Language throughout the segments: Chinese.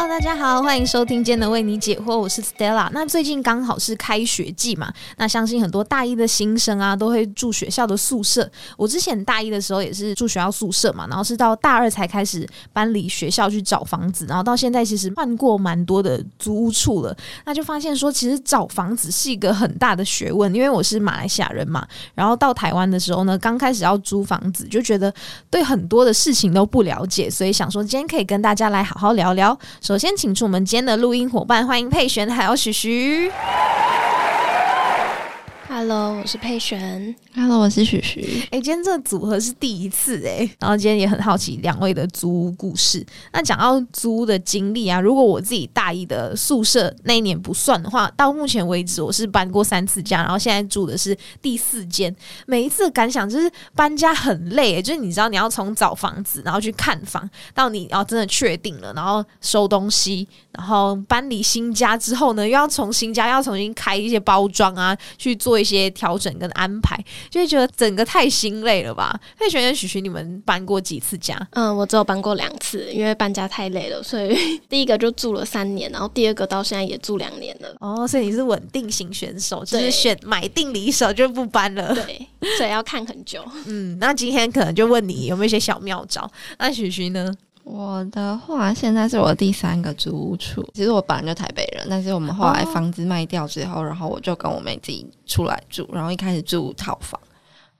Hello，大家好，欢迎收听今天的为你解惑，我是 Stella。那最近刚好是开学季嘛，那相信很多大一的新生啊，都会住学校的宿舍。我之前大一的时候也是住学校宿舍嘛，然后是到大二才开始搬离学校去找房子，然后到现在其实换过蛮多的租屋处了。那就发现说，其实找房子是一个很大的学问，因为我是马来西亚人嘛，然后到台湾的时候呢，刚开始要租房子，就觉得对很多的事情都不了解，所以想说今天可以跟大家来好好聊聊。首先，请出我们今天的录音伙伴，欢迎佩璇还有徐徐。Hello，我是佩璇。Hello，我是许许。哎，今天这个组合是第一次哎，然后今天也很好奇两位的租屋故事。那讲到租屋的经历啊，如果我自己大一的宿舍那一年不算的话，到目前为止我是搬过三次家，然后现在住的是第四间。每一次的感想就是搬家很累，就是你知道你要从找房子，然后去看房，到你要真的确定了，然后收东西，然后搬离新家之后呢，又要从新家要重新开一些包装啊，去做一些。调整跟安排，就会觉得整个太心累了吧？以选选许许，你们搬过几次家？嗯，我只有搬过两次，因为搬家太累了，所以第一个就住了三年，然后第二个到现在也住两年了。哦，所以你是稳定型选手，就是选买定离手就不搬了。对，所以要看很久。嗯，那今天可能就问你有没有一些小妙招？那许许呢？我的话，现在是我第三个租屋处。其实我本来就台北人，但是我们后来房子卖掉之后，然后我就跟我妹自己出来住，然后一开始住套房，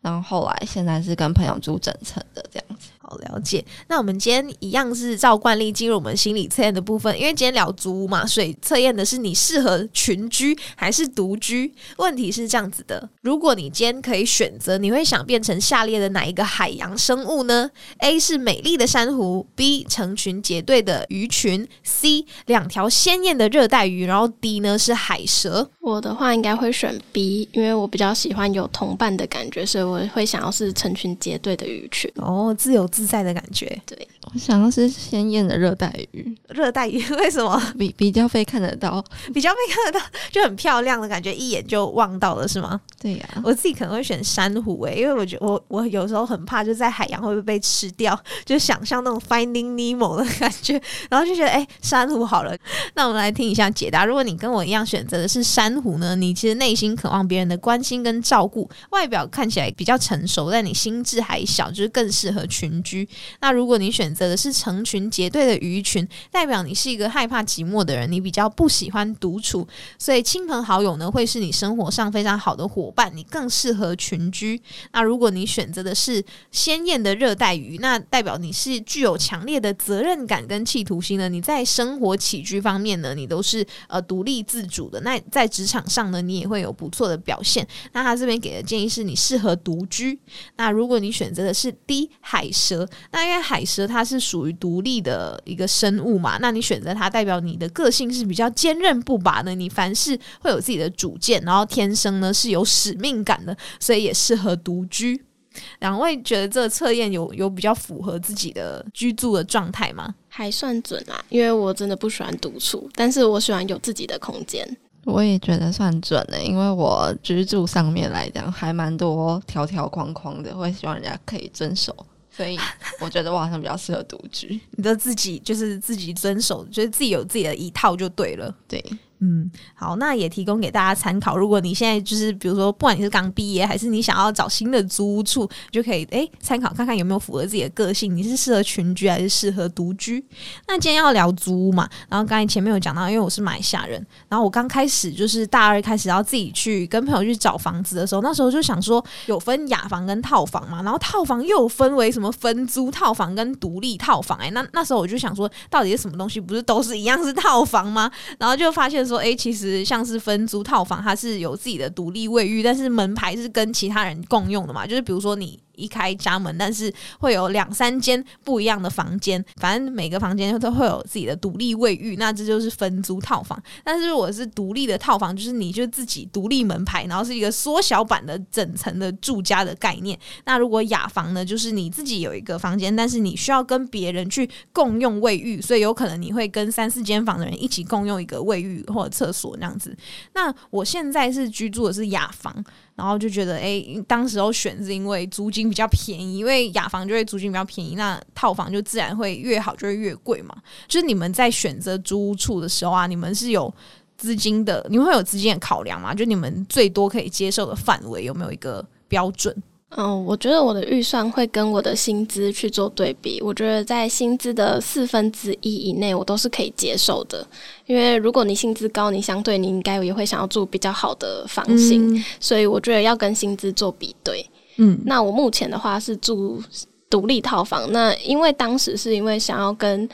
然后后来现在是跟朋友住整层的这样子。好了解，那我们今天一样是照惯例进入我们心理测验的部分，因为今天聊租屋嘛，所以测验的是你适合群居还是独居。问题是这样子的：如果你今天可以选择，你会想变成下列的哪一个海洋生物呢？A 是美丽的珊瑚，B 成群结队的鱼群，C 两条鲜艳的热带鱼，然后 D 呢是海蛇。我的话应该会选 B，因为我比较喜欢有同伴的感觉，所以我会想要是成群结队的鱼群。哦，自由。自在的感觉，对。我想要是鲜艳的热带鱼，热带鱼 为什么比比较被看得到，比较被看得到就很漂亮的感觉，一眼就望到了是吗？对呀，我自己可能会选珊瑚诶，因为我觉得我我有时候很怕就在海洋会不会被吃掉，就想象那种 Finding Nemo 的感觉，然后就觉得哎，珊瑚好了。那我们来听一下解答。如果你跟我一样选择的是珊瑚呢，你其实内心渴望别人的关心跟照顾，外表看起来比较成熟，但你心智还小，就是更适合群。居那如果你选择的是成群结队的鱼群，代代表你是一个害怕寂寞的人，你比较不喜欢独处，所以亲朋好友呢会是你生活上非常好的伙伴，你更适合群居。那如果你选择的是鲜艳的热带鱼，那代表你是具有强烈的责任感跟企图心的，你在生活起居方面呢，你都是呃独立自主的。那在职场上呢，你也会有不错的表现。那他这边给的建议是你适合独居。那如果你选择的是低海蛇。那因为海蛇它是属于独立的一个生物嘛，那你选择它代表你的个性是比较坚韧不拔的，你凡事会有自己的主见，然后天生呢是有使命感的，所以也适合独居。两位觉得这个测验有有比较符合自己的居住的状态吗？还算准啦，因为我真的不喜欢独处，但是我喜欢有自己的空间。我也觉得算准的，因为我居住上面来讲还蛮多条条框框的，会希望人家可以遵守。所以我觉得我好像比较适合独居，你就自己就是自己遵守，就是自己有自己的一套就对了，对。嗯，好，那也提供给大家参考。如果你现在就是，比如说，不管你是刚毕业，还是你想要找新的租屋处，就可以诶参考看看有没有符合自己的个性。你是适合群居还是适合独居？那今天要聊租屋嘛，然后刚才前面有讲到，因为我是马来西亚人，然后我刚开始就是大二开始要自己去跟朋友去找房子的时候，那时候就想说有分雅房跟套房嘛，然后套房又分为什么分租套房跟独立套房？诶，那那时候我就想说，到底是什么东西？不是都是一样是套房吗？然后就发现。说哎，其实像是分租套房，它是有自己的独立卫浴，但是门牌是跟其他人共用的嘛，就是比如说你。一开家门，但是会有两三间不一样的房间，反正每个房间都会有自己的独立卫浴，那这就是分租套房。但是如果是独立的套房，就是你就自己独立门牌，然后是一个缩小版的整层的住家的概念。那如果雅房呢，就是你自己有一个房间，但是你需要跟别人去共用卫浴，所以有可能你会跟三四间房的人一起共用一个卫浴或者厕所那样子。那我现在是居住的是雅房。然后就觉得，哎，当时候选是因为租金比较便宜，因为雅房就会租金比较便宜，那套房就自然会越好就会越贵嘛。就是你们在选择租屋处的时候啊，你们是有资金的，你们会有资金的考量吗？就你们最多可以接受的范围有没有一个标准？嗯，我觉得我的预算会跟我的薪资去做对比。我觉得在薪资的四分之一以内，我都是可以接受的。因为如果你薪资高，你相对你应该也会想要住比较好的房型，所以我觉得要跟薪资做比对。嗯，那我目前的话是住独立套房。那因为当时是因为想要跟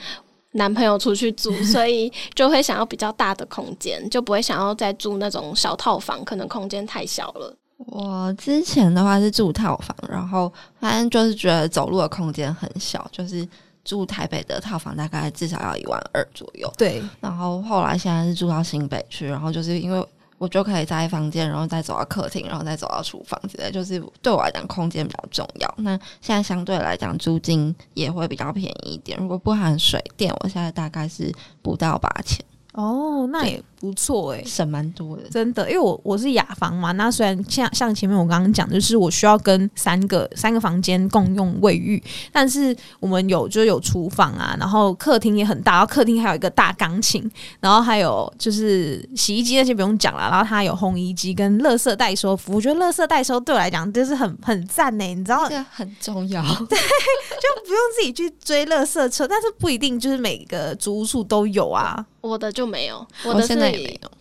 男朋友出去住，所以就会想要比较大的空间，就不会想要再住那种小套房，可能空间太小了。我之前的话是住套房，然后反正就是觉得走路的空间很小，就是住台北的套房大概至少要一万二左右。对，然后后来现在是住到新北去，然后就是因为我就可以在房间，然后再走到客厅，然后再走到厨房之类，就是对我来讲空间比较重要。那现在相对来讲租金也会比较便宜一点，如果不含水电，我现在大概是不到八千。哦，那也。不错哎，省蛮多的，真的，因为我我是雅房嘛，那虽然像像前面我刚刚讲，就是我需要跟三个三个房间共用卫浴，但是我们有就有厨房啊，然后客厅也很大，然后客厅还有一个大钢琴，然后还有就是洗衣机那些不用讲了，然后它有烘衣机跟垃圾代收服务，我觉得垃圾代收对我来讲就是很很赞呢，你知道这个很重要，对，就不用自己去追垃圾车，但是不一定就是每个租屋处都有啊，我的就没有，我的是。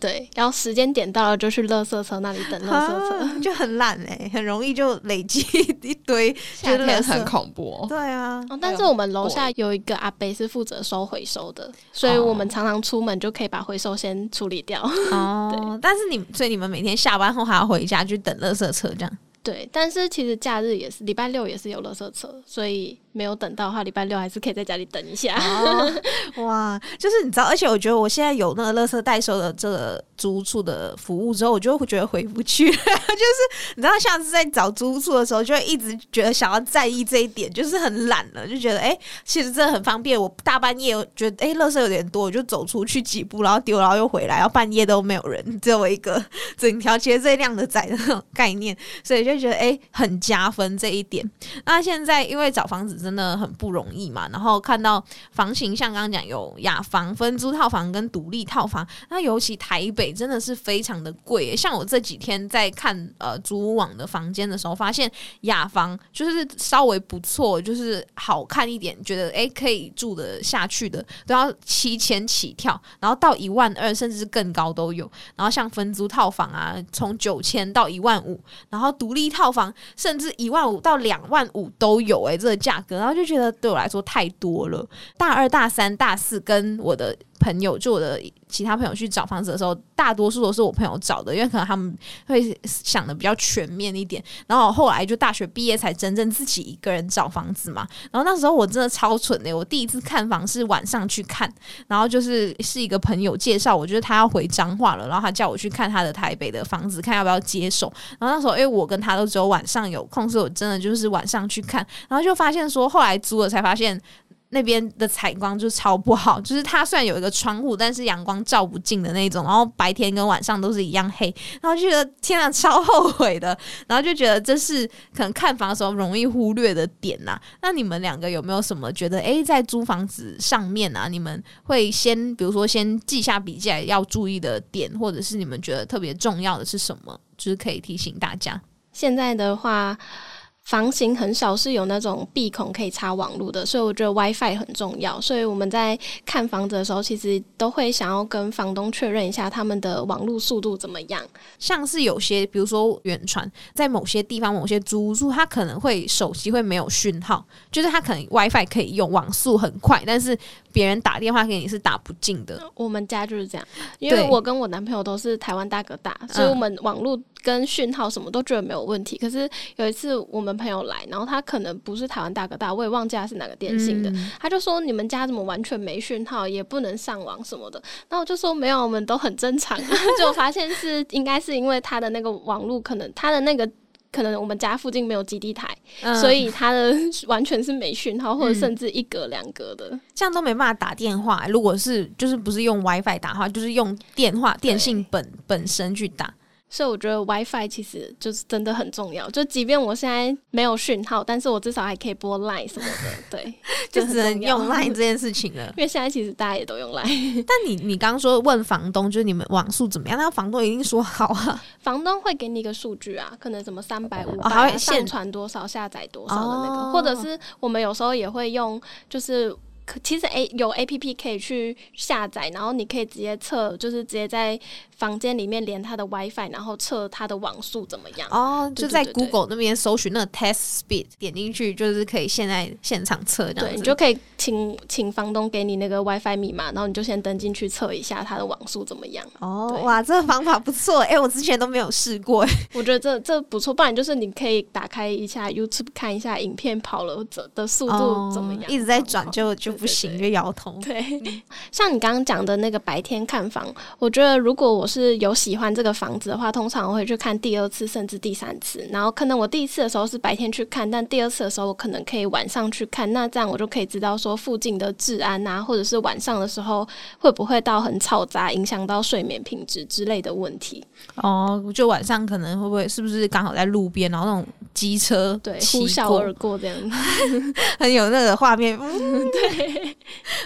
对，然后时间点到了就去垃圾车那里等垃圾车，就很懒哎，很容易就累积一堆，夏天很恐怖。对啊，但是我们楼下有一个阿伯是负责收回收的，所以我们常常出门就可以把回收先处理掉。哦，对，但是你所以你们每天下班后还要回家去等垃圾车这样？对，但是其实假日也是礼拜六也是有垃圾车，所以。没有等到的话，礼拜六还是可以在家里等一下。哇，就是你知道，而且我觉得我现在有那个乐色代收的这个租处的服务之后，我就会觉得回不去。就是你知道，下次在找租处的时候，就会一直觉得想要在意这一点，就是很懒了，就觉得哎，其实这很方便。我大半夜觉得哎，乐色有点多，我就走出去几步，然后丢，然后又回来，然后半夜都没有人，只有我一个，整条街最亮的仔的那种概念，所以就觉得哎，很加分这一点。那现在因为找房子。真的很不容易嘛，然后看到房型，像刚刚讲有雅房、分租套房跟独立套房，那尤其台北真的是非常的贵。像我这几天在看呃租屋网的房间的时候，发现雅房就是稍微不错，就是好看一点，觉得诶可以住得下去的，都要七千起跳，然后到一万二甚至更高都有。然后像分租套房啊，从九千到一万五，然后独立套房甚至一万五到两万五都有，诶，这个价格。然后就觉得对我来说太多了。大二、大三、大四跟我的朋友，就我的其他朋友去找房子的时候，大多数都是我朋友找的，因为可能他们会想的比较全面一点。然后后来就大学毕业才真正自己一个人找房子嘛。然后那时候我真的超蠢的，我第一次看房是晚上去看，然后就是是一个朋友介绍，我觉得他要回彰化了，然后他叫我去看他的台北的房子，看要不要接手。然后那时候因为我跟他都只有晚上有空，所以我真的就是晚上去看，然后就发现说，后来租了才发现。那边的采光就超不好，就是它虽然有一个窗户，但是阳光照不进的那种，然后白天跟晚上都是一样黑，然后就觉得天啊，超后悔的，然后就觉得这是可能看房的时候容易忽略的点呐。那你们两个有没有什么觉得，诶，在租房子上面啊，你们会先比如说先记下笔记来要注意的点，或者是你们觉得特别重要的是什么，就是可以提醒大家。现在的话。房型很少是有那种闭孔可以插网络的，所以我觉得 WiFi 很重要。所以我们在看房子的时候，其实都会想要跟房东确认一下他们的网络速度怎么样。像是有些，比如说远传，在某些地方、某些租屋处，它可能会手机会没有讯号，就是他可能 WiFi 可以用，网速很快，但是别人打电话给你是打不进的。我们家就是这样，因为我跟我男朋友都是台湾大哥大，所以我们网络。跟讯号什么都觉得没有问题，可是有一次我们朋友来，然后他可能不是台湾大哥大，我也忘记他是哪个电信的，他就说你们家怎么完全没讯号，也不能上网什么的。那我就说没有，我们都很正常。就发现是应该是因为他的那个网络可能他的那个可能我们家附近没有基地台，所以他的完全是没讯号，或者甚至一格两格的，这样都没办法打电话。如果是就是不是用 WiFi 打话，就是用电话电信本本身去打。所以我觉得 WiFi 其实就是真的很重要。就即便我现在没有讯号，但是我至少还可以播 Line 什么的，对，就只能用 Line 这件事情了。因为现在其实大家也都用 Line。但你你刚刚说问房东，就是你们网速怎么样？那房东一定说好啊。房东会给你一个数据啊，可能什么三百五百上传多少、下载多少的那个，或者是我们有时候也会用，就是。可其实 A 有 A P P 可以去下载，然后你可以直接测，就是直接在房间里面连它的 WiFi，然后测它的网速怎么样。哦，就在 Google 那边搜寻那个 Test Speed，点进去就是可以现在现场测这样子。你就可以请请房东给你那个 WiFi 密码，然后你就先登进去测一下它的网速怎么样。哦，哇，这个方法不错，哎，我之前都没有试过，哎我觉得这这不错。不然就是你可以打开一下 YouTube 看一下影片跑了的的速度怎么样，一直在转就就。不行就摇头。对，像你刚刚讲的那个白天看房，我觉得如果我是有喜欢这个房子的话，通常我会去看第二次甚至第三次。然后可能我第一次的时候是白天去看，但第二次的时候我可能可以晚上去看。那这样我就可以知道说附近的治安啊，或者是晚上的时候会不会到很嘈杂，影响到睡眠品质之类的问题。哦，就晚上可能会不会是不是刚好在路边，然后那种机车对呼啸而过这样，很有那个画面。对。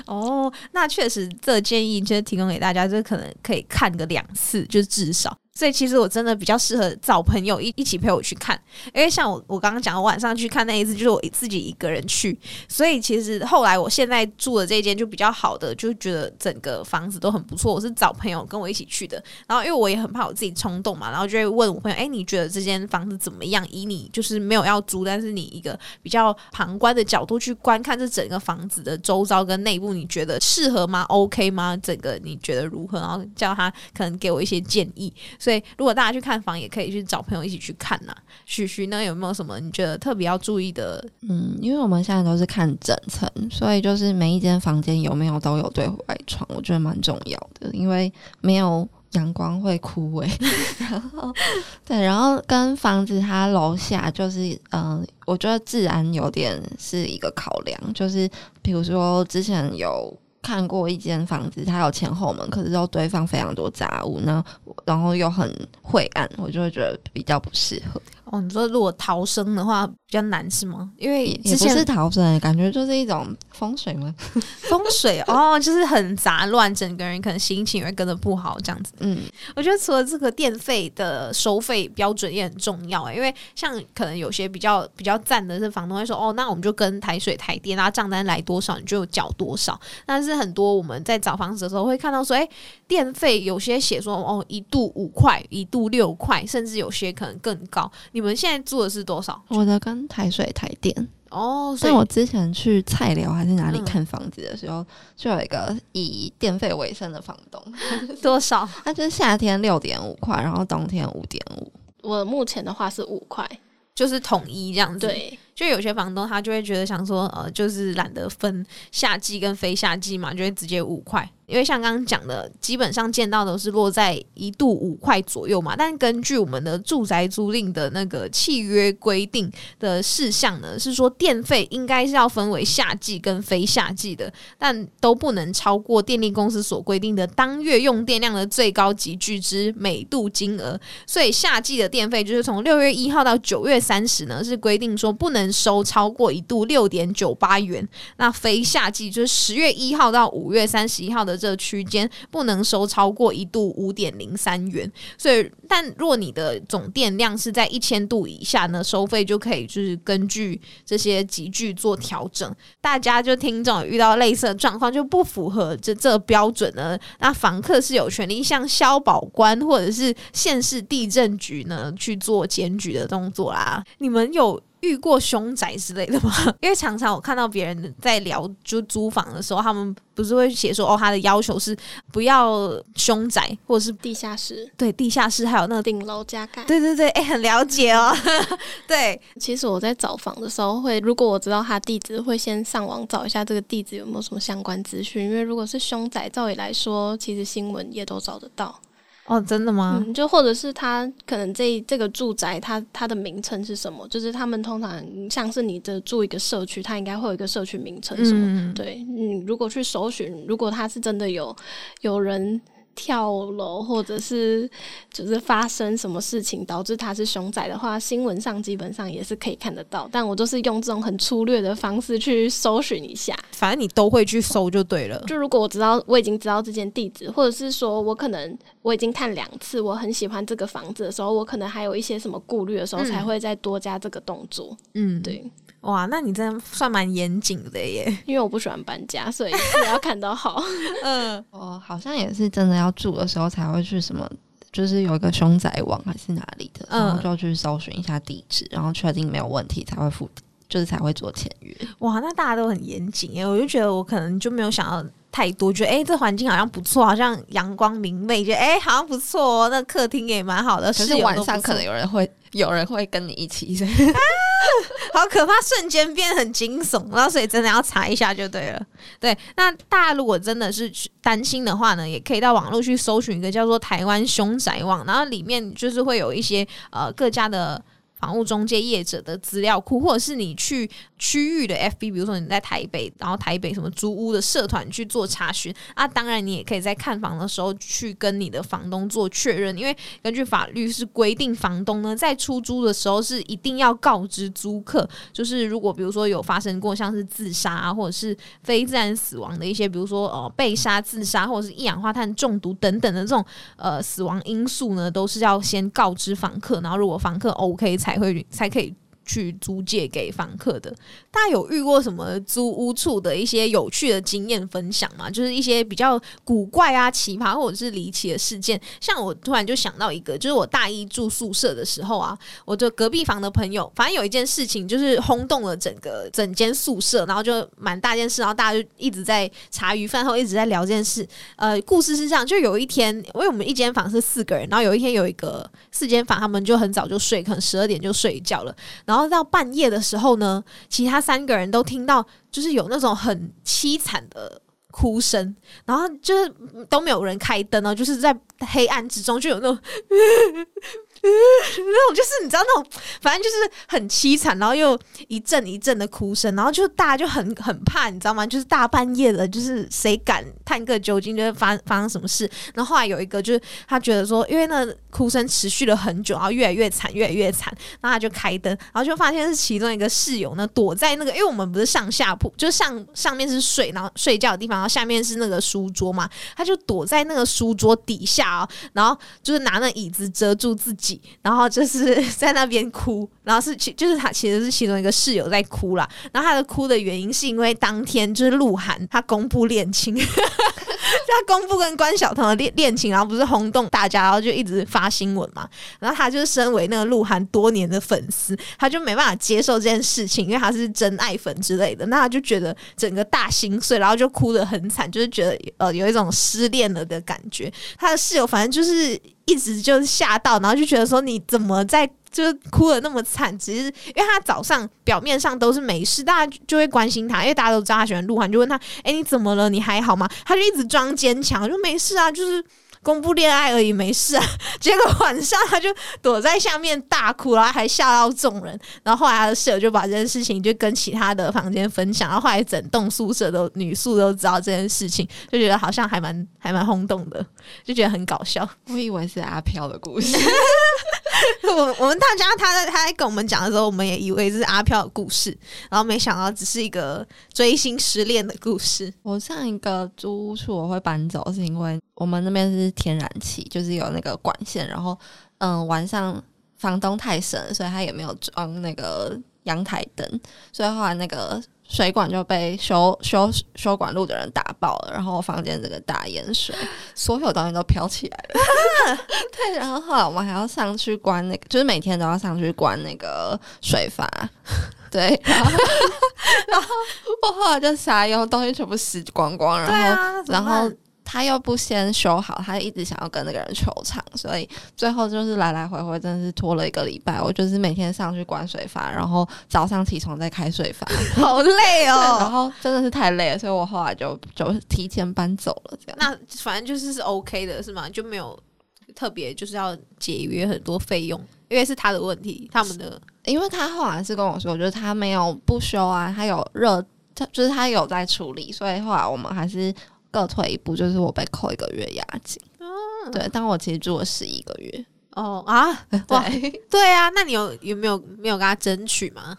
哦，那确实，这建议就是提供给大家，就是可能可以看个两次，就是至少。所以其实我真的比较适合找朋友一一起陪我去看，因为像我我刚刚讲，我晚上去看那一次就是我自己一个人去，所以其实后来我现在住的这间就比较好的，就觉得整个房子都很不错。我是找朋友跟我一起去的，然后因为我也很怕我自己冲动嘛，然后就会问我朋友，哎，你觉得这间房子怎么样？以你就是没有要租，但是你一个比较旁观的角度去观看这整个房子的周遭跟内部，你觉得适合吗？OK 吗？整个你觉得如何？然后叫他可能给我一些建议。所以，如果大家去看房，也可以去找朋友一起去看呐。许徐呢，有没有什么你觉得特别要注意的？嗯，因为我们现在都是看整层，所以就是每一间房间有没有都有对外窗，我觉得蛮重要的。因为没有阳光会枯萎。然后，对，然后跟房子它楼下就是，嗯，我觉得治安有点是一个考量。就是比如说之前有。看过一间房子，它有前后门，可是都堆放非常多杂物，那然后又很晦暗，我就会觉得比较不适合。哦，你说如果逃生的话比较难是吗？因为也不是逃生，感觉就是一种风水吗？风水哦，就是很杂乱，整个人可能心情也会跟着不好这样子。嗯，我觉得除了这个电费的收费标准也很重要因为像可能有些比较比较赞的是房东会说，哦，那我们就跟台水台电，那账单来多少你就缴多少。但是很多我们在找房子的时候会看到说，哎，电费有些写说哦一度五块，一度六块，甚至有些可能更高。你们现在住的是多少？我的跟台水台电哦，所以我之前去菜寮还是哪里看房子的时候，就有一个以电费为生的房东，多少？他就是夏天六点五块，然后冬天五点五。我目前的话是五块，就是统一这样子。对。就有些房东他就会觉得想说，呃，就是懒得分夏季跟非夏季嘛，就会直接五块。因为像刚刚讲的，基本上见到都是落在一度五块左右嘛。但根据我们的住宅租赁的那个契约规定的事项呢，是说电费应该是要分为夏季跟非夏季的，但都不能超过电力公司所规定的当月用电量的最高集聚之每度金额。所以夏季的电费就是从六月一号到九月三十呢，是规定说不能。收超过一度六点九八元，那非夏季就是十月一号到五月三十一号的这个区间，不能收超过一度五点零三元。所以，但若你的总电量是在一千度以下呢，收费就可以就是根据这些集聚做调整。大家就听众遇到类似的状况就不符合这这标准呢，那房客是有权利向消保官或者是县市地震局呢去做检举的动作啦。你们有？遇过凶宅之类的吗？因为常常我看到别人在聊就租房的时候，他们不是会写说哦，他的要求是不要凶宅或者是地下室，对，地下室还有那个顶楼加盖，对对对，哎，很了解哦。对，其实我在找房的时候会，如果我知道他地址，会先上网找一下这个地址有没有什么相关资讯，因为如果是凶宅，照理来说，其实新闻也都找得到。哦，真的吗？就或者是他可能这这个住宅，它它的名称是什么？就是他们通常像是你的住一个社区，它应该会有一个社区名称什么？对，你如果去搜寻，如果他是真的有有人跳楼，或者是就是发生什么事情导致他是熊仔的话，新闻上基本上也是可以看得到。但我都是用这种很粗略的方式去搜寻一下，反正你都会去搜就对了。就如果我知道我已经知道这间地址，或者是说我可能我已经看两次，我很喜欢这个房子的时候，我可能还有一些什么顾虑的时候，才会再多加这个动作。嗯，对，哇，那你真的算蛮严谨的耶。因为我不喜欢搬家，所以也要看到好。嗯，我好像也是真的要住的时候才会去什么，就是有一个凶宅网还是哪里的，然后就要去搜寻一下地址，然后确定没有问题才会付，就是才会做签约。哇，那大家都很严谨耶，我就觉得我可能就没有想到太多，觉得哎、这环境好像不错，好像阳光明媚，觉得哎、好像不错哦，那客厅也蛮好的，可是晚上可能有人会有人会跟你一起，所以 好可怕，瞬间变很惊悚，然后所以真的要查一下就对了。对，那大家如果真的是担心的话呢，也可以到网络去搜寻一个叫做台湾凶宅网，然后里面就是会有一些呃各家的。房屋中介业者的资料库，或者是你去区域的 FB，比如说你在台北，然后台北什么租屋的社团去做查询啊。当然，你也可以在看房的时候去跟你的房东做确认，因为根据法律是规定，房东呢在出租的时候是一定要告知租客，就是如果比如说有发生过像是自杀、啊、或者是非自然死亡的一些，比如说呃被杀、自杀或者是一氧化碳中毒等等的这种呃死亡因素呢，都是要先告知房客，然后如果房客 OK 才会才可以。去租借给房客的，大家有遇过什么租屋处的一些有趣的经验分享吗？就是一些比较古怪啊、奇葩或者是离奇的事件。像我突然就想到一个，就是我大一住宿舍的时候啊，我的隔壁房的朋友，反正有一件事情就是轰动了整个整间宿舍，然后就蛮大件事，然后大家就一直在茶余饭后一直在聊这件事。呃，故事是这样，就有一天，因为我们一间房是四个人，然后有一天有一个四间房，他们就很早就睡，可能十二点就睡觉了，然后。然后到半夜的时候呢，其他三个人都听到，就是有那种很凄惨的哭声，然后就是都没有人开灯哦，就是在黑暗之中就有那种。嗯那种就是你知道那种，反正就是很凄惨，然后又一阵一阵的哭声，然后就大家就很很怕，你知道吗？就是大半夜的，就是谁敢探个究竟，就会发发生什么事。然后后来有一个就是他觉得说，因为那哭声持续了很久，然后越来越惨，越来越惨，然后他就开灯，然后就发现是其中一个室友呢躲在那个，因为我们不是上下铺，就上上面是睡，然后睡觉的地方，然后下面是那个书桌嘛，他就躲在那个书桌底下哦，然后就是拿那椅子遮住自己。然后就是 在那边哭，然后是其就是他其实是其中一个室友在哭啦。然后他的哭的原因是因为当天就是鹿晗他公布恋情，他公布跟关晓彤的恋恋情，然后不是轰动大家，然后就一直发新闻嘛。然后他就是身为那个鹿晗多年的粉丝，他就没办法接受这件事情，因为他是真爱粉之类的。那他就觉得整个大心碎，然后就哭得很惨，就是觉得呃有一种失恋了的感觉。他的室友反正就是。一直就是吓到，然后就觉得说你怎么在就是哭的那么惨？只是因为他早上表面上都是没事，大家就会关心他，因为大家都知道他喜欢鹿晗，就问他：“哎，你怎么了？你还好吗？”他就一直装坚强，就没事啊，就是公布恋爱而已，没事啊。结果晚上他就躲在下面大哭，然后还吓到众人。然后后来他的室友就把这件事情就跟其他的房间分享，然后后来整栋宿舍都女宿都知道这件事情，就觉得好像还蛮还蛮轰动的，就觉得很搞笑。我以为是阿飘的故事。我我们大家他在他在跟我们讲的时候，我们也以为是阿飘的故事，然后没想到只是一个追星失恋的故事。我上一个租屋处我会搬走，是因为我们那边是天然气，就是有那个管线，然后嗯晚上房东太神，所以他也没有装那个阳台灯，所以后来那个。水管就被修修修管路的人打爆了，然后房间这个大淹水，所有东西都飘起来了。对，然后后来我们还要上去关那个，就是每天都要上去关那个水阀。对，然后然后我后来就傻用，东西全部洗光光，然后然后。他又不先修好，他一直想要跟那个人求偿，所以最后就是来来回回，真的是拖了一个礼拜。我就是每天上去关水阀，然后早上起床再开水阀，好累哦。然后真的是太累了，所以我后来就就提前搬走了。这样，那反正就是是 OK 的，是吗？就没有特别就是要节约很多费用，因为是他的问题，他们的，因为他后来是跟我说，就是他没有不修啊，他有热，他就是他有在处理，所以后来我们还是。各退一步，就是我被扣一个月押金。对，但我其实住了十一个月。哦啊，哇，对，对啊，那你有有没有没有跟他争取吗？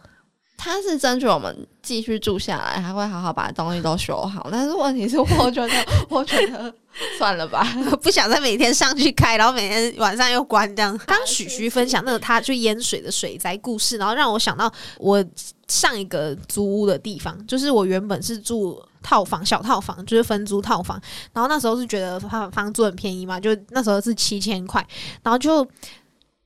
他是争取我们继续住下来，还会好好把东西都修好。但是问题是，我觉得，我觉得算了吧。不想再每天上去开，然后每天晚上又关这样。刚许徐分享那个他去淹水的水灾故事，然后让我想到我上一个租屋的地方，就是我原本是住套房，小套房，就是分租套房。然后那时候是觉得房房租很便宜嘛，就那时候是七千块，然后就。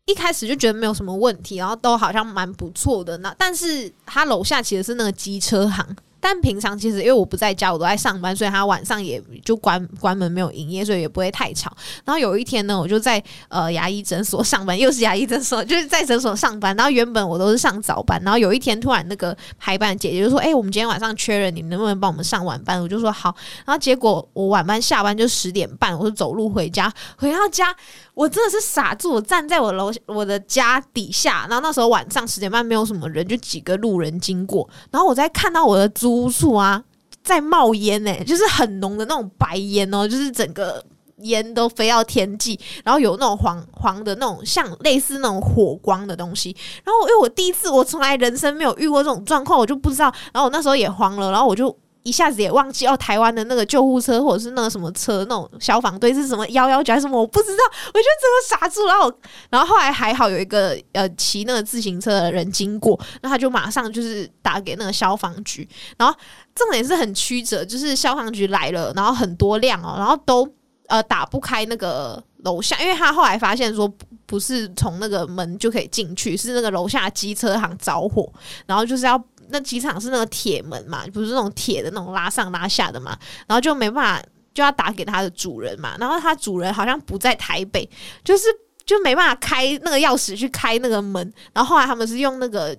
一开始就觉得没有什么问题，然后都好像蛮不错的。那但是他楼下其实是那个机车行。但平常其实因为我不在家，我都在上班，所以他晚上也就关关门没有营业，所以也不会太吵。然后有一天呢，我就在呃牙医诊所上班，又是牙医诊所，就是在诊所上班。然后原本我都是上早班，然后有一天突然那个排班姐姐就说：“哎，我们今天晚上缺人，你们能不能帮我们上晚班？”我就说好。然后结果我晚班下班就十点半，我就走路回家，回到家我真的是傻住，我站在我楼我的家底下。然后那时候晚上十点半没有什么人，就几个路人经过，然后我在看到我的租。屋处啊，在冒烟呢，就是很浓的那种白烟哦，就是整个烟都飞到天际，然后有那种黄黄的那种像类似那种火光的东西。然后因为我第一次，我从来人生没有遇过这种状况，我就不知道。然后我那时候也慌了，然后我就。一下子也忘记哦，台湾的那个救护车或者是那个什么车，那种消防队是什么幺幺九还是什么，我不知道，我就整个傻住。然后，然后后来还好有一个呃骑那个自行车的人经过，那他就马上就是打给那个消防局。然后重点是很曲折，就是消防局来了，然后很多辆哦，然后都呃打不开那个楼下，因为他后来发现说不是从那个门就可以进去，是那个楼下机车行着火，然后就是要。那机场是那个铁门嘛，不是那种铁的那种拉上拉下的嘛，然后就没办法，就要打给他的主人嘛，然后他主人好像不在台北，就是就没办法开那个钥匙去开那个门，然后后来他们是用那个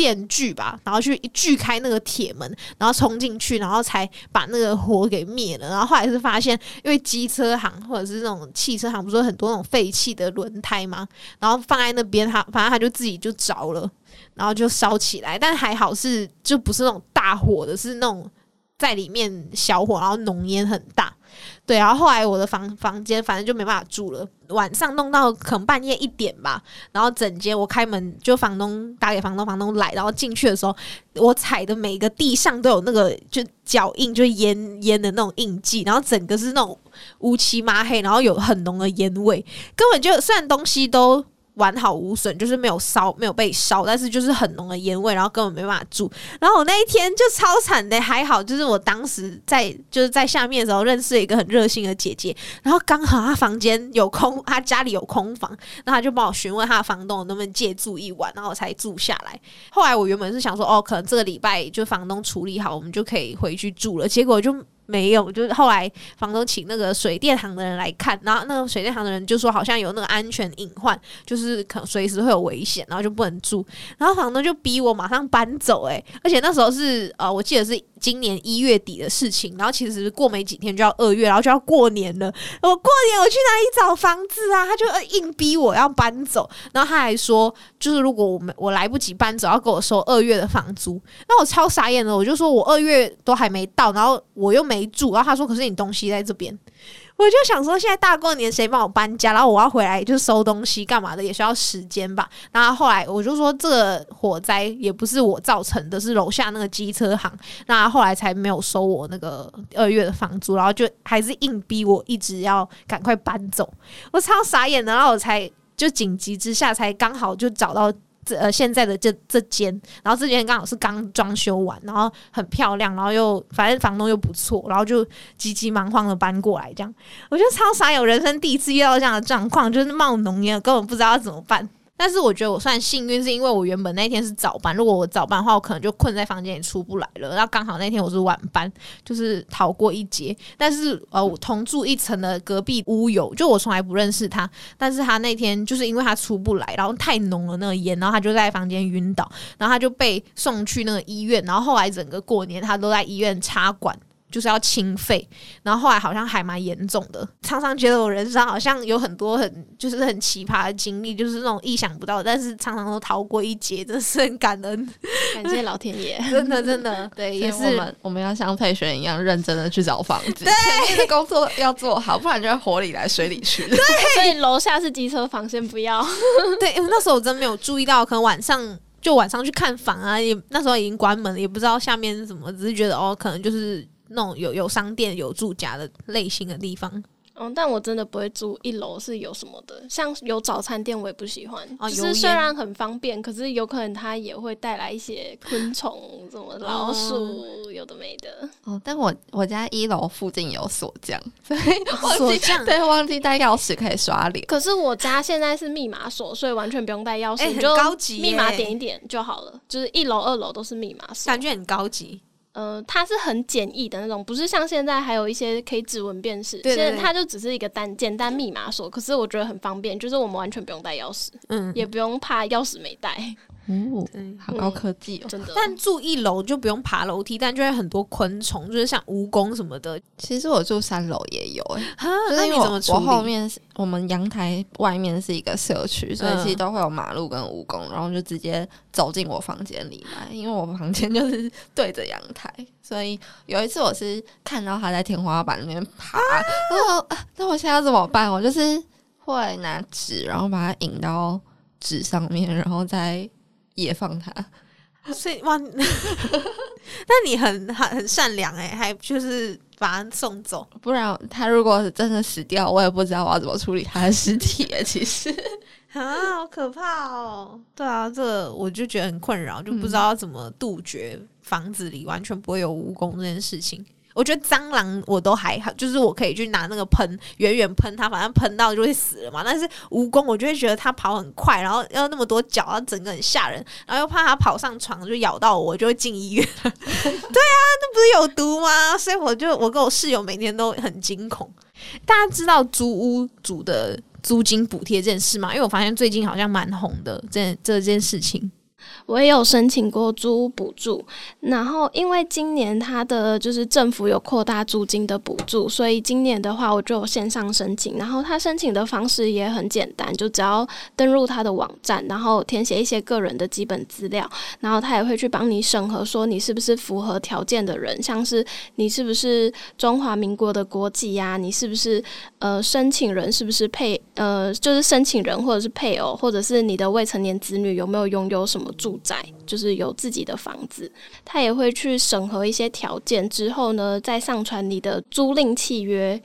电锯吧，然后去锯开那个铁门，然后冲进去，然后才把那个火给灭了。然后后来是发现，因为机车行或者是那种汽车行，不是很多那种废弃的轮胎吗？然后放在那边，他反正他就自己就着了。然后就烧起来，但还好是就不是那种大火的，是那种在里面小火，然后浓烟很大。对，然后后来我的房房间反正就没办法住了，晚上弄到可能半夜一点吧，然后整间我开门就房东打给房东，房东来，然后进去的时候，我踩的每个地上都有那个就脚印，就烟烟的那种印记，然后整个是那种乌漆抹黑，然后有很浓的烟味，根本就虽然东西都。完好无损，就是没有烧，没有被烧，但是就是很浓的烟味，然后根本没办法住。然后我那一天就超惨的，还好就是我当时在就是在下面的时候认识了一个很热心的姐姐，然后刚好她房间有空，她家里有空房，那她就帮我询问她的房东能不能借住一晚，然后我才住下来。后来我原本是想说，哦，可能这个礼拜就房东处理好，我们就可以回去住了。结果就。没有，就是后来房东请那个水电行的人来看，然后那个水电行的人就说好像有那个安全隐患，就是可随时会有危险，然后就不能住。然后房东就逼我马上搬走，诶，而且那时候是呃，我记得是今年一月底的事情，然后其实过没几天就要二月，然后就要过年了。我过年我去哪里找房子啊？他就硬逼我要搬走，然后他还说，就是如果我没我来不及搬走，要给我收二月的房租。那我超傻眼了，我就说我二月都还没到，然后我又。没住，然后他说：“可是你东西在这边。”我就想说，现在大过年谁帮我搬家？然后我要回来就收东西干嘛的，也需要时间吧。然后后来我就说，这个火灾也不是我造成的，是楼下那个机车行。那后来才没有收我那个二月的房租，然后就还是硬逼我一直要赶快搬走。我超傻眼的，然后我才就紧急之下才刚好就找到。呃，现在的这这间，然后这间刚好是刚装修完，然后很漂亮，然后又反正房东又不错，然后就急急忙慌的搬过来，这样我觉得超傻，有人生第一次遇到这样的状况，就是冒浓烟，根本不知道要怎么办。但是我觉得我算幸运，是因为我原本那天是早班，如果我早班的话，我可能就困在房间里出不来了。然后刚好那天我是晚班，就是逃过一劫。但是呃，我同住一层的隔壁屋友，就我从来不认识他，但是他那天就是因为他出不来，然后太浓了那个烟，然后他就在房间晕倒，然后他就被送去那个医院，然后后来整个过年他都在医院插管。就是要清肺，然后后来好像还蛮严重的，常常觉得我人生好像有很多很就是很奇葩的经历，就是那种意想不到，但是常常都逃过一劫，真是很感恩，感谢老天爷，真的真的，对，也是。我们我们要像佩璇一样认真的去找房子，前面的工作要做好，不然就会火里来水里去。对。所以楼下是机车房，先不要。对，因为那时候我真没有注意到，可能晚上就晚上去看房啊，也那时候已经关门了，也不知道下面是什么，只是觉得哦，可能就是那种有有商店、有住家的类型的地方。嗯，但我真的不会住一楼是有什么的，像有早餐店我也不喜欢。就是虽然很方便，可是有可能它也会带来一些昆虫，什么老鼠，有的没的。哦，但我我家一楼附近有锁匠，所以忘记锁匠对忘记带钥匙可以刷脸。可是我家现在是密码锁，所以完全不用带钥匙，就高级密码点一点就好了。就是一楼、二楼都是密码锁。感觉很高级，呃，它是很简易的那种，不是像现在还有一些可以指纹辨识，对对对现在它就只是一个单简单密码锁。可是我觉得很方便，就是我们完全不用带钥匙，嗯，也不用怕钥匙没带，哦对，好高科技哦！真的。但住一楼就不用爬楼梯，但就会很多昆虫，就是像蜈蚣什么的。其实我住三楼也有哎、哈，就是那因为我我你怎么处理？后面是我们阳台外面是一个社区，所以嗯其实都会有马路跟蜈蚣，然后就直接走进我房间里来，因为我房间就是对着阳台，所以有一次我是看到它在天花板里面爬，然后啊那我现在要怎么办？我就是会拿纸，然后把它引到纸上面，然后再野放他。所以哇，那你很很很善良哎、还就是把他送走。不然他如果是真的死掉，我也不知道我要怎么处理他的尸体耶。其实。啊，好可怕哦！对啊，这个我就觉得很困扰，就不知道要怎么杜绝房子里完全不会有蜈蚣这件事情。我觉得蟑螂我都还好，就是我可以去拿那个喷，远远喷它，反正喷到就会死了嘛。但是蜈蚣，我就会觉得它跑很快，然后要那么多脚，然后整个很吓人，然后又怕它跑上床就咬到我，我就会进医院。对啊，那不是有毒吗？所以我就我跟我室友每天都很惊恐。大家知道租屋主的租金补贴这件事吗？因为我发现最近好像蛮红的这这件事情。我也有申请过租屋补助，然后因为今年它的就是政府有扩大租金的补助，所以今年的话我就线上申请，然后它申请的方式也很简单，就只要登录它的网站，然后填写一些个人的基本资料，然后他也会去帮你审核，说你是不是符合条件的人，像是你是不是中华民国的国籍呀、你是不是呃申请人是不是配呃就是申请人或者是配偶，或者是你的未成年子女有没有拥有什么住宅，就是有自己的房子，他也会去审核一些条件之后呢，再上传你的租赁契约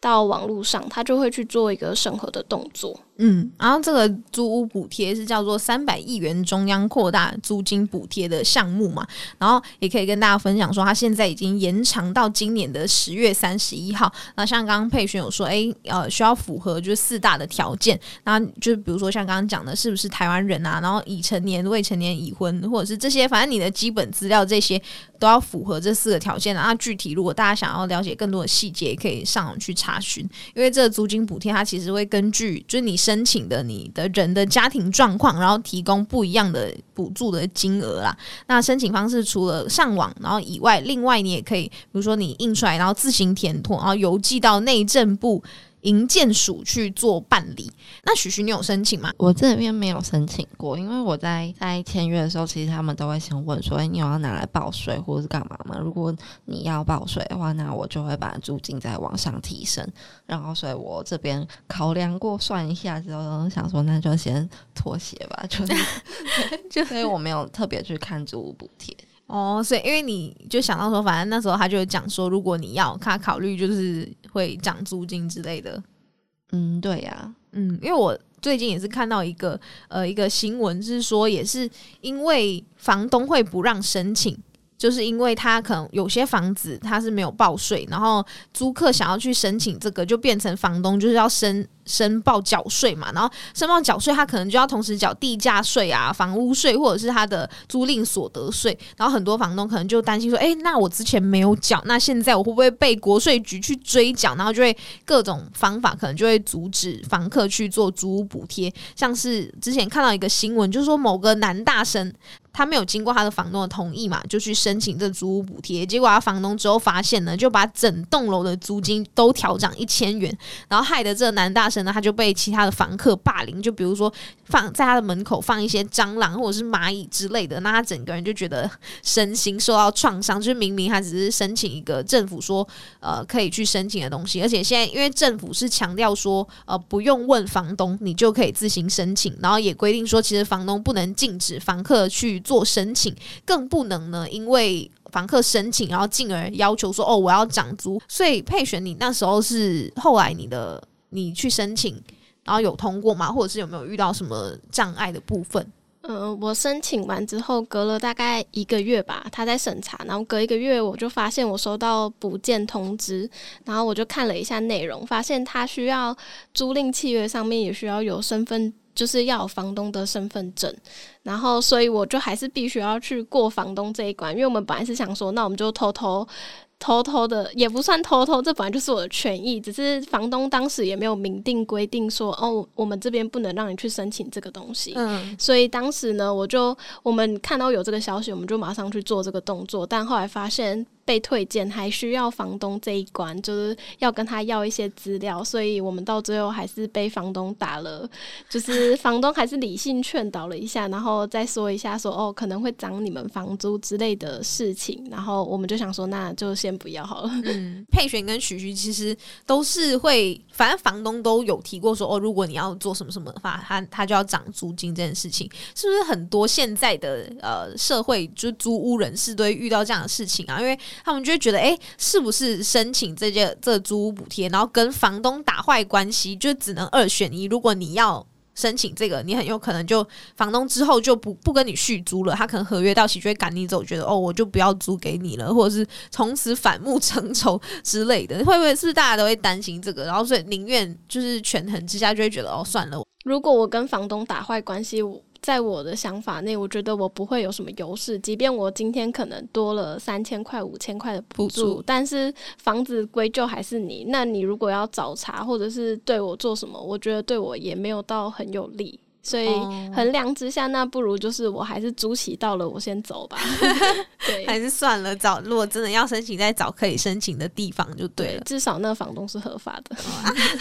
到网络上，他就会去做一个审核的动作。嗯，然后这个租屋补贴是叫做三百亿元中央扩大租金补贴的项目嘛，然后也可以跟大家分享说，它现在已经延长到今年的十月三十一号。那像刚刚佩璇有说，诶，呃，需要符合就是四大的条件，那就比如说像刚刚讲的，是不是台湾人啊，然后已成年、未成年、已婚，或者是这些，反正你的基本资料这些都要符合这四个条件。那具体如果大家想要了解更多的细节，也可以上网去查询。因为这个租金补贴它其实会根据就是你申请的你的人的家庭状况，然后提供不一样的补助的金额啦。那申请方式除了上网然后以外，另外你也可以，比如说你印出来，然后自行填妥，然后邮寄到内政部营建署去做办理。那许许你有申请吗？我这边没有申请过，因为我在在签约的时候，其实他们都会先问说：“哎、你有要拿来报税或者是干嘛吗？”如果你要报税的话，那我就会把租金再往上提升。然后，所以我这边考量过算一下之后，想说那就先妥协吧，就是 就所以我没有特别去看租屋补贴。哦，所以因为你就想到说，反正那时候他就有讲说，如果你要，他考虑就是会涨租金之类的。嗯，对呀、嗯，因为我最近也是看到一个呃一个新闻，是说也是因为房东会不让申请。就是因为他可能有些房子他是没有报税，然后租客想要去申请这个，就变成房东就是要申申报缴税嘛，然后申报缴税，他可能就要同时缴地价税啊、房屋税或者是他的租赁所得税，然后很多房东可能就担心说，诶，那我之前没有缴，那现在我会不会被国税局去追缴？然后就会各种方法可能就会阻止房客去做租屋补贴，像是之前看到一个新闻，就是说某个男大生他没有经过他的房东的同意嘛，就去申请这租屋补贴。结果他房东之后发现呢，就把整栋楼的租金都调涨一千元，然后害得这个男大生呢，他就被其他的房客霸凌，就比如说放在他的门口放一些蟑螂或者是蚂蚁之类的，那他整个人就觉得身心受到创伤。就是明明他只是申请一个政府说呃可以去申请的东西，而且现在因为政府是强调说呃不用问房东，你就可以自行申请，然后也规定说其实房东不能禁止房客去。做申请更不能呢，因为房客申请，然后进而要求说哦，我要涨租。所以配选你那时候是后来你的你去申请，然后有通过吗？或者是有没有遇到什么障碍的部分？嗯，我申请完之后，隔了大概一个月吧，他在审查，然后隔一个月我就发现我收到补件通知，然后我就看了一下内容，发现他需要租赁契约上面也需要有身份。就是要有房东的身份证，然后所以我就还是必须要去过房东这一关，因为我们本来是想说，那我们就偷偷。偷偷的也不算偷偷，这本来就是我的权益。只是房东当时也没有明定规定说，哦，我们这边不能让你去申请这个东西。嗯，所以当时呢，我就我们看到有这个消息，我们就马上去做这个动作。但后来发现被退件还需要房东这一关，就是要跟他要一些资料，所以我们到最后还是被房东打了。就是房东还是理性劝导了一下，然后再说一下说，哦，可能会涨你们房租之类的事情。然后我们就想说，那就先。不要好了。嗯，佩璇跟许徐其实都是会，反正房东都有提过说，哦，如果你要做什么什么的话，他他就要涨租金这件事情，是不是很多现在的呃社会就租屋人士都会遇到这样的事情啊？因为他们就会觉得，哎，是不是申请这件这租屋补贴，然后跟房东打坏关系，就只能二选一。如果你要。申请这个，你很有可能就房东之后就不不跟你续租了，他可能合约到期就会赶你走，觉得哦我就不要租给你了，或者是从此反目成仇之类的，会不会是不是大家都会担心这个，然后所以宁愿就是权衡之下就会觉得哦算了，如果我跟房东打坏关系，我。在我的想法内，我觉得我不会有什么优势。即便我今天可能多了三千块、五千块的补助，但是房子归咎还是你。那你如果要找茬，或者是对我做什么，我觉得对我也没有到很有利。所以衡量之下，那不如就是我还是租期到了，我先走吧。对，还是算了。找如果真的要申请，再找可以申请的地方就对了。至少那房东是合法的。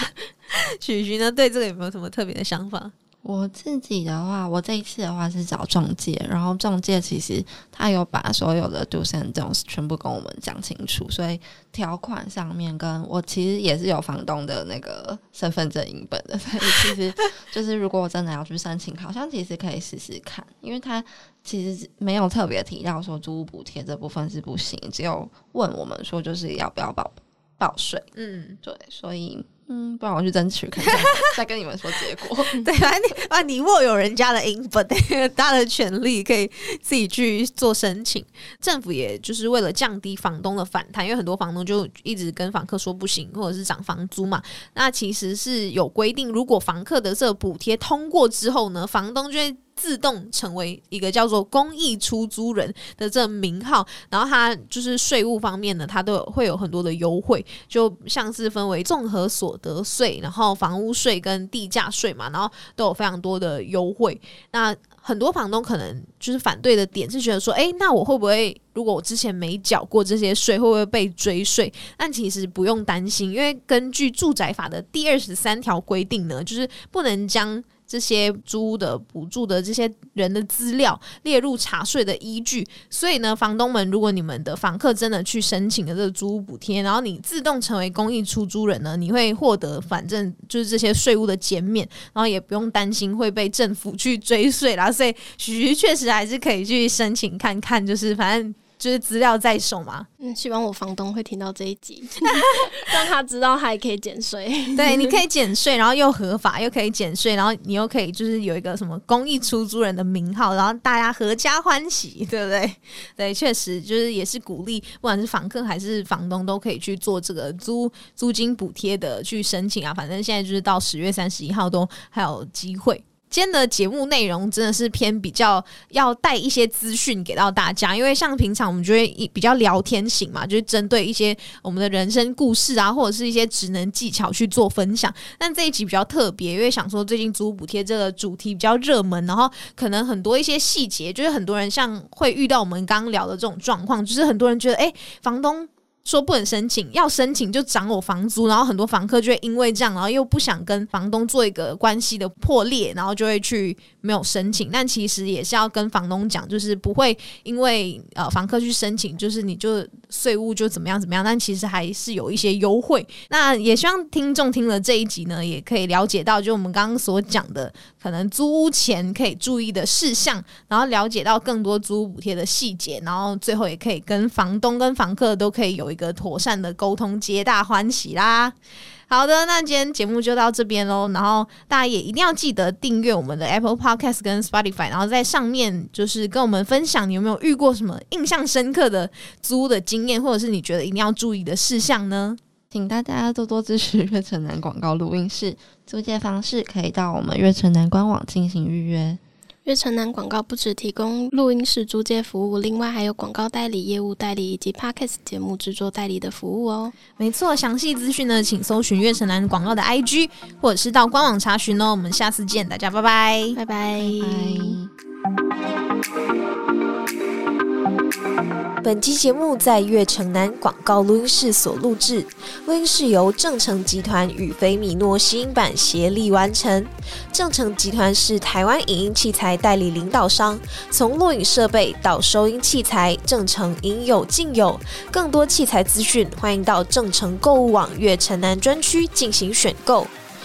许徐呢，对这个有没有什么特别的想法？我自己的话，我这一次的话是找中介，然后中介其实他有把所有的 do's and don'ts 全部跟我们讲清楚，所以条款上面跟我其实也是有房东的那个身份证影本的，所以其实就是如果我真的要去申请，好像其实可以试试看，因为他其实没有特别提到说租屋补贴这部分是不行，只有问我们说就是要不要报报税，嗯，对，所以。嗯，不然我去争取看看，再跟你们说结果。对啊，你啊，你握有人家的银本，大的权利可以自己去做申请。政府也就是为了降低房东的反弹，因为很多房东就一直跟房客说不行，或者是涨房租嘛。那其实是有规定，如果房客的这个补贴通过之后呢，房东就会。自动成为一个叫做公益出租人的这名号，然后它就是税务方面呢，它都会有很多的优惠，就像是分为综合所得税，然后房屋税跟地价税嘛，然后都有非常多的优惠。那很多房东可能就是反对的点是觉得说，诶，那我会不会如果我之前没缴过这些税，会不会被追税？但其实不用担心，因为根据住宅法的第二十三条规定呢，就是不能将。这些租的补助的这些人的资料列入查税的依据，所以呢，房东们，如果你们的房客真的去申请了这个租屋补贴，然后你自动成为公益出租人呢，你会获得反正就是这些税务的减免，然后也不用担心会被政府去追税啦。所以，许徐确实还是可以去申请看看，就是反正。就是资料在手嘛，嗯，希望我房东会听到这一集，让他知道他也可以减税。对，你可以减税，然后又合法，又可以减税，然后你又可以就是有一个什么公益出租人的名号，然后大家合家欢喜，对不对？对，确实就是也是鼓励，不管是房客还是房东都可以去做这个租租金补贴的去申请啊。反正现在就是到十月三十一号都还有机会。今天的节目内容真的是偏比较要带一些资讯给到大家，因为像平常我们就会比较聊天型嘛，就是针对一些我们的人生故事啊，或者是一些职能技巧去做分享。但这一集比较特别，因为想说最近租补贴这个主题比较热门，然后可能很多一些细节，就是很多人像会遇到我们刚刚聊的这种状况，就是很多人觉得，哎，房东。说不能申请，要申请就涨我房租，然后很多房客就会因为这样，然后又不想跟房东做一个关系的破裂，然后就会去没有申请。但其实也是要跟房东讲，就是不会因为呃房客去申请，就是你就税务就怎么样怎么样，但其实还是有一些优惠。那也希望听众听了这一集呢，也可以了解到，就我们刚刚所讲的，可能租屋前可以注意的事项，然后了解到更多租屋补贴的细节，然后最后也可以跟房东跟房客都可以有。一个妥善的沟通，皆大欢喜啦。好的，那今天节目就到这边喽。然后大家也一定要记得订阅我们的 Apple Podcast 跟 Spotify，然后在上面就是跟我们分享你有没有遇过什么印象深刻的租的经验，或者是你觉得一定要注意的事项呢？请大家多多支持月城南广告录音室，租借方式可以到我们月城南官网进行预约。悦城南广告不只提供录音室租借服务，另外还有广告代理、业务代理以及 podcast 节目制作代理的服务哦。没错，详细资讯呢，请搜寻月城南广告的 IG，或者是到官网查询哦。我们下次见，大家拜拜，拜拜。本期节目在悦城南广告录音室所录制，录音室由正成集团与菲米诺吸音版协力完成。正成集团是台湾影音器材代理领导商，从录影设备到收音器材，正成应有尽有。更多器材资讯，欢迎到正成购物网悦城南专区进行选购。